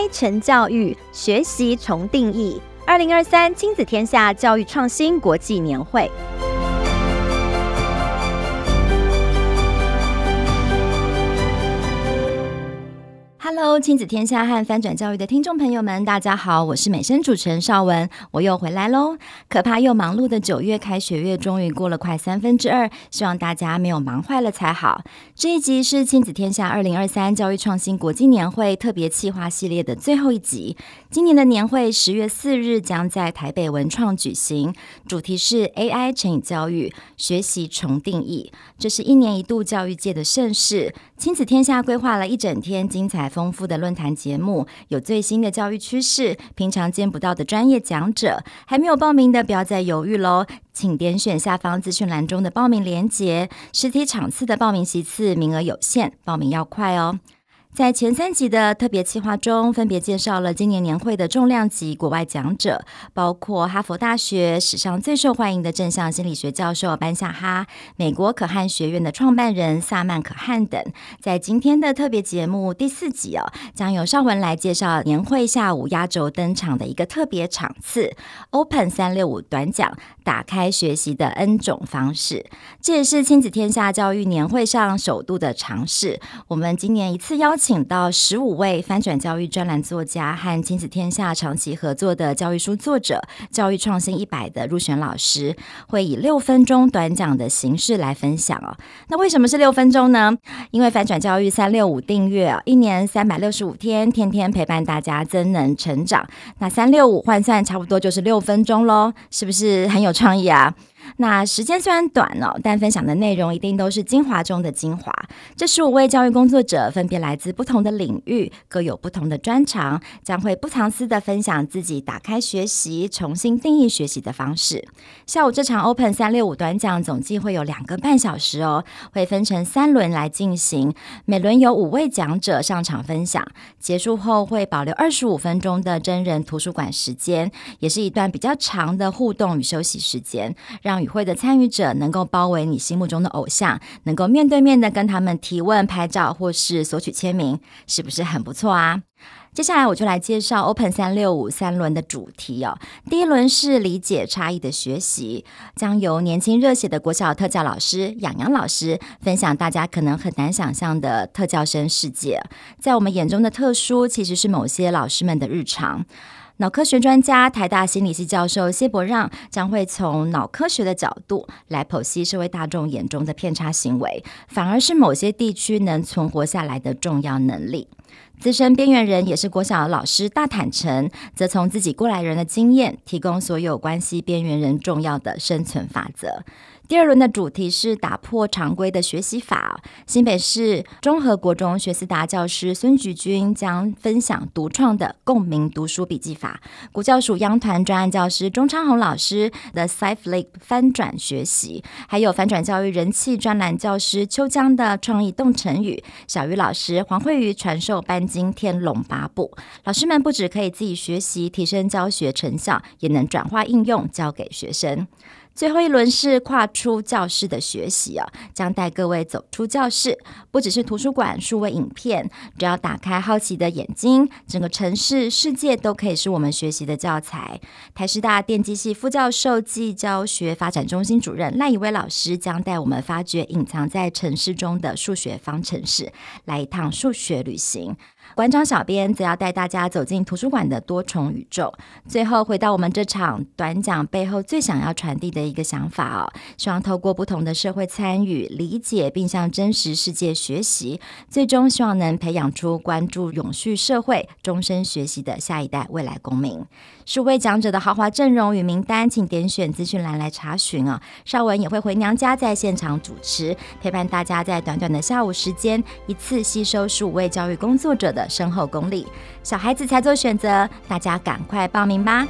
开诚教育，学习重定义。二零二三亲子天下教育创新国际年会。Hello，亲子天下和翻转教育的听众朋友们，大家好，我是美声主持人邵文，我又回来喽。可怕又忙碌的九月开学月终于过了快三分之二，希望大家没有忙坏了才好。这一集是亲子天下二零二三教育创新国际年会特别企划系列的最后一集。今年的年会十月四日将在台北文创举行，主题是 AI 乘以教育，学习重定义。这是一年一度教育界的盛事。亲子天下规划了一整天精彩丰丰富的论坛节目，有最新的教育趋势，平常见不到的专业讲者。还没有报名的，不要再犹豫喽，请点选下方资讯栏中的报名链接。实体场次的报名席次名额有限，报名要快哦。在前三集的特别企划中，分别介绍了今年年会的重量级国外讲者，包括哈佛大学史上最受欢迎的正向心理学教授班夏哈、美国可汗学院的创办人萨曼可汗等。在今天的特别节目第四集哦，将由绍雯来介绍年会下午压轴登场的一个特别场次 ——Open 三六五短讲，打开学习的 N 种方式。这也是亲子天下教育年会上首度的尝试。我们今年一次邀请到十五位翻转教育专栏作家和亲子天下长期合作的教育书作者，教育创新一百的入选老师，会以六分钟短讲的形式来分享哦。那为什么是六分钟呢？因为翻转教育三六五订阅，一年三百六十五天，天天陪伴大家增能成长。那三六五换算差不多就是六分钟喽，是不是很有创意啊？那时间虽然短哦，但分享的内容一定都是精华中的精华。这十五位教育工作者分别来自不同的领域，各有不同的专长，将会不藏私的分享自己打开学习、重新定义学习的方式。下午这场 Open 三六五短讲总计会有两个半小时哦，会分成三轮来进行，每轮有五位讲者上场分享。结束后会保留二十五分钟的真人图书馆时间，也是一段比较长的互动与休息时间，让与会的参与者能够包围你心目中的偶像，能够面对面的跟他们提问、拍照或是索取签名，是不是很不错啊？接下来我就来介绍 Open 三六五三轮的主题哦。第一轮是理解差异的学习，将由年轻热血的国小特教老师洋洋老师分享大家可能很难想象的特教生世界。在我们眼中的特殊，其实是某些老师们的日常。脑科学专家、台大心理系教授谢伯让将会从脑科学的角度来剖析社会大众眼中的偏差行为，反而是某些地区能存活下来的重要能力。资深边缘人也是国小老师大坦诚，则从自己过来人的经验，提供所有关系边缘人重要的生存法则。第二轮的主题是打破常规的学习法。新北市中和国中学思达教师孙菊君将分享独创的共鸣读书笔记法。国教署央团专案教师钟昌宏老师的 Cyclic 翻转学习，还有反转教育人气专栏教师秋江的创意动成语。小鱼老师黄慧瑜传授班经天龙八部。老师们不止可以自己学习提升教学成效，也能转化应用教给学生。最后一轮是跨出教室的学习啊，将带各位走出教室，不只是图书馆、数位影片，只要打开好奇的眼睛，整个城市世界都可以是我们学习的教材。台师大电机系副教授暨教学发展中心主任赖以威老师将带我们发掘隐藏在城市中的数学方程式，来一趟数学旅行。馆长小编则要带大家走进图书馆的多重宇宙。最后回到我们这场短讲背后最想要传递的一个想法哦，希望透过不同的社会参与、理解，并向真实世界学习，最终希望能培养出关注永续社会、终身学习的下一代未来公民。十五位讲者的豪华阵容与名单，请点选资讯栏来查询啊。邵文也会回娘家在现场主持，陪伴大家在短短的下午时间，一次吸收十五位教育工作者的深厚功力。小孩子才做选择，大家赶快报名吧！